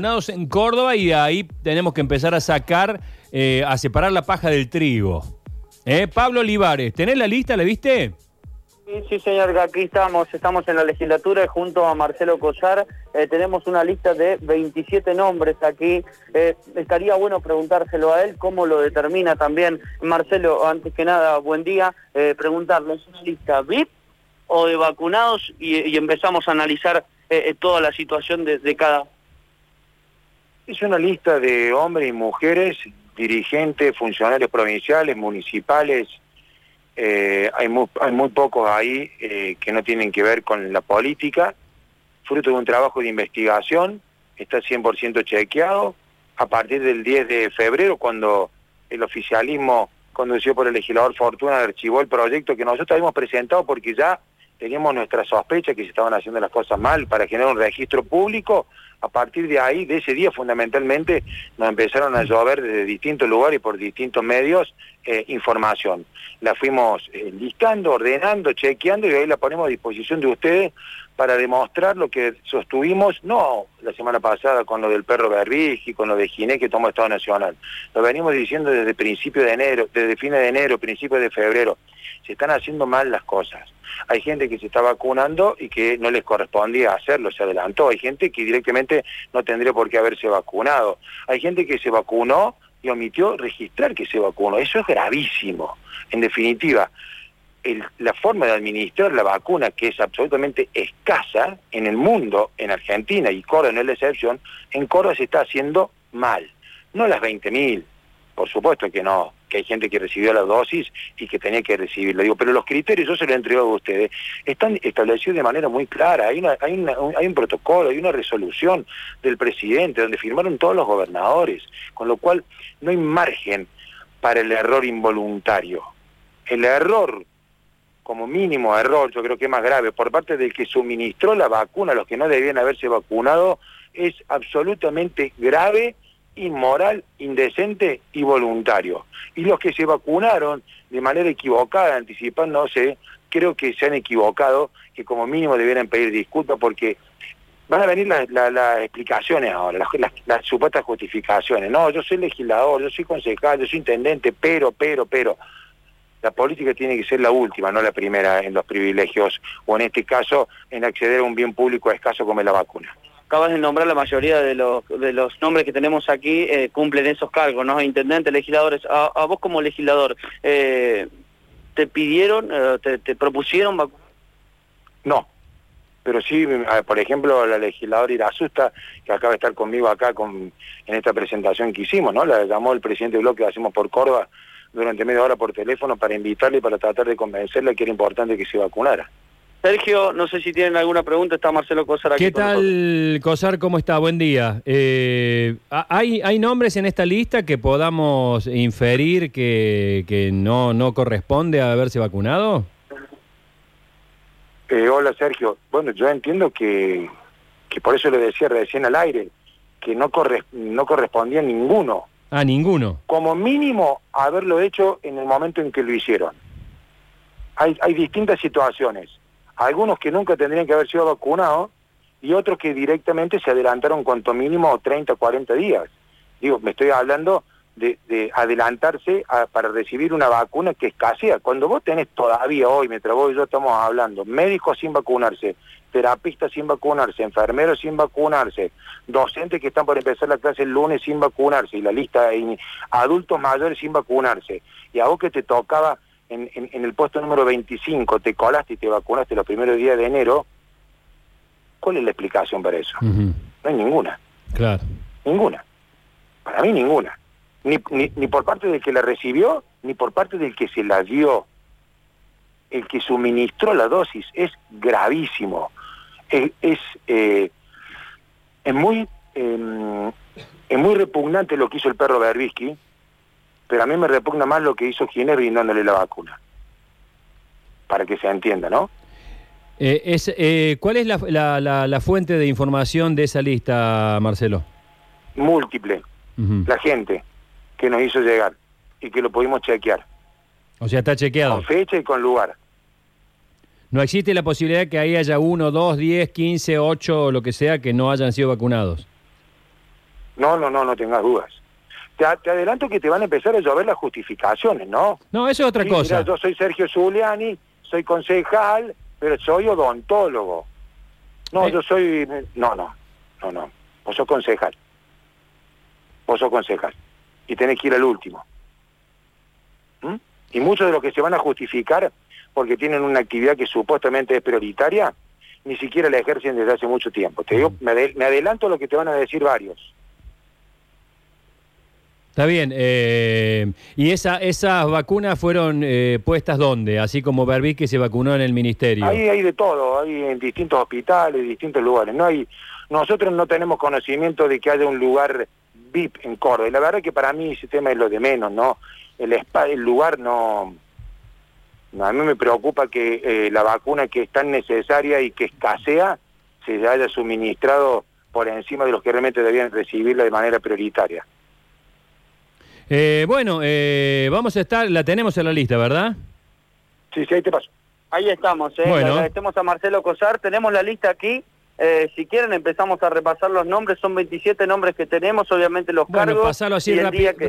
en Córdoba y ahí tenemos que empezar a sacar, eh, a separar la paja del trigo. ¿Eh? Pablo Olivares, ¿tenés la lista? ¿La viste? Sí, señor, aquí estamos, estamos en la legislatura y junto a Marcelo Cosar eh, tenemos una lista de 27 nombres aquí. Eh, estaría bueno preguntárselo a él cómo lo determina también. Marcelo, antes que nada, buen día. Eh, preguntarle, ¿es una lista VIP o de vacunados? Y, empezamos a analizar toda la situación de, de cada Es una lista de hombres y mujeres, dirigentes, funcionarios provinciales, municipales. Eh, hay, muy, hay muy pocos ahí eh, que no tienen que ver con la política. Fruto de un trabajo de investigación, está 100% chequeado. A partir del 10 de febrero, cuando el oficialismo conducido por el legislador Fortuna archivó el proyecto que nosotros habíamos presentado porque ya teníamos nuestra sospecha que se estaban haciendo las cosas mal para generar un registro público, a partir de ahí, de ese día fundamentalmente, nos empezaron a llover desde distintos lugares y por distintos medios eh, información. La fuimos eh, listando, ordenando, chequeando y ahí la ponemos a disposición de ustedes para demostrar lo que sostuvimos, no la semana pasada con lo del perro Berbigi, con lo de Giné que tomó Estado Nacional. Lo venimos diciendo desde principio de enero, desde fines de enero, principios de febrero. Se están haciendo mal las cosas. Hay gente que se está vacunando y que no les correspondía hacerlo, se adelantó. Hay gente que directamente no tendría por qué haberse vacunado. Hay gente que se vacunó y omitió registrar que se vacunó. Eso es gravísimo. En definitiva, la forma de administrar la vacuna, que es absolutamente escasa en el mundo, en Argentina, y Córdoba no es la excepción, en Córdoba se está haciendo mal. No las 20.000, por supuesto que no, que hay gente que recibió la dosis y que tenía que recibirla. Pero los criterios, yo se los he entregado a ustedes, están establecidos de manera muy clara. Hay, hay, un, hay un protocolo, hay una resolución del presidente donde firmaron todos los gobernadores, con lo cual no hay margen para el error involuntario. El error como mínimo error, yo creo que es más grave, por parte del que suministró la vacuna a los que no debían haberse vacunado, es absolutamente grave, inmoral, indecente y voluntario. Y los que se vacunaron de manera equivocada, anticipándose, creo que se han equivocado, que como mínimo debieran pedir disculpas porque van a venir las, explicaciones ahora, las, las, las, supuestas justificaciones. No, yo soy legislador, yo soy concejal, yo soy intendente, pero, pero, pero la política tiene que ser la última, no la primera en los privilegios, o en este caso, en acceder a un bien público escaso como es la vacuna. Acabas de nombrar la mayoría de los, nombres que tenemos aquí, eh, cumplen esos cargos, ¿no? Intendentes, legisladores. A, vos como legislador, eh, ¿te pidieron, eh, te, propusieron vacunar? No, pero sí, por ejemplo, la legisladora Irasusta, que acaba de estar conmigo acá en esta presentación que hicimmo, ¿no? La llamó el presidente del bloque que hacemos por Córdoba, durante media hora por teléfono para invitarle y para tratar de convencerle que era importante que se vacunara. Sergio, no sé si tienen alguna pregunta, está Marcelo Cosar aquí. ¿Qué tal, Cosar? ¿Cómo está? Buen día. Eh, ¿hay, ¿Hay nombres en esta lista que podamos inferir que, que no, no corresponde a haberse vacunado? Eh, hola, Sergio. Bueno, yo entiendo que, que por eso le decía recién al aire, que no, corre, no correspondía a ninguno. A ninguno. Como mínimo haberlo hecho en el momento en que lo hicieron. Hay, hay distintas situaciones. Algunos que nunca tendrían que haber sido vacunados y otros que directamente se adelantaron cuanto mínimo 30 o 40 días. Digo, me estoy hablando de, de adelantarse para recibir una vacuna que escasea. Cuando vos tenés todavía hoy, mientras vos y yo estamos hablando, médicos sin vacunarse, terapistas sin vacunarse, enfermeros sin vacunarse, docentes que están por empezar la clase el lunes sin vacunarse, y la lista de adultos mayores sin vacunarse, y a vos que te tocaba en, en, en el puesto número 25, te colaste y te vacunaste los primeros días de enero, ¿cuál es la explicación para eso? Uh -huh. No hay ninguna. Claro. Ninguna. Para mí ninguna. Ni, ni, ni por parte del que la recibió, ni por parte del que se la dio. El que suministró la dosis es gravísimo es, es, eh, es muy eh, es muy repugnante lo que hizo el perro Berbisky, pero a mí me repugna más lo que hizo Ginés brindándole la vacuna. Para que se entienda, ¿no? Eh, es, eh, ¿Cuál es la, la, la, la, fuente de información de esa lista, Marcelo? Múltiple. Uh -huh. La gente que nos hizo llegar y que lo pudimos chequear. O sea, está chequeado. Con fecha y con lugar. No existe la posibilidad que ahí haya uno, dos, diez, quince, ocho, lo que sea, que no hayan sido vacunados. No, no, no, no tengas dudas. Te, adelanto que te van a empezar a llover las justificaciones, ¿no? No, eso es otra Sí, cosa. mira, yo soy Sergio Zuliani, soy concejal, pero soy odontólogo. No, Eh. yo soy... No, no, no, no. Vos sos concejal. Vos sos concejal. Y tenés que ir al último. ¿Mm? Y muchos de los que se van a justificar porque tienen una actividad que supuestamente es prioritaria, ni siquiera la ejercen desde hace mucho tiempo. Te digo, me, ade- me adelanto a lo que te van a decir varios. Está bien. eh, ¿Y esa, esas vacunas fueron eh, puestas dónde? Así como que se vacunó en el ministerio. Ahí hay de todo, hay en distintos hospitales, distintos lugares. No hay, nosotros no tenemos conocimiento de que haya un lugar VIP en Córdoba. Y la verdad que para mí ese tema es lo de menos, ¿no? El, spa- el lugar no, no, A mí me preocupa que eh, la vacuna que es tan necesaria y que escasea se haya suministrado por encima de los que realmente debían recibirla de manera prioritaria. Eh, bueno, eh, vamos a estar, la tenemos en la lista, ¿verdad? Sí, sí, ahí te paso. Ahí estamos, ¿eh? Bueno. Le agradecemos a Marcelo Cosar. Tenemos la lista aquí. Eh, si quieren empezamos a repasar los nombres. Son 27 nombres que tenemos, obviamente los Bueno, cargos. pasalo así y el día rápido. que-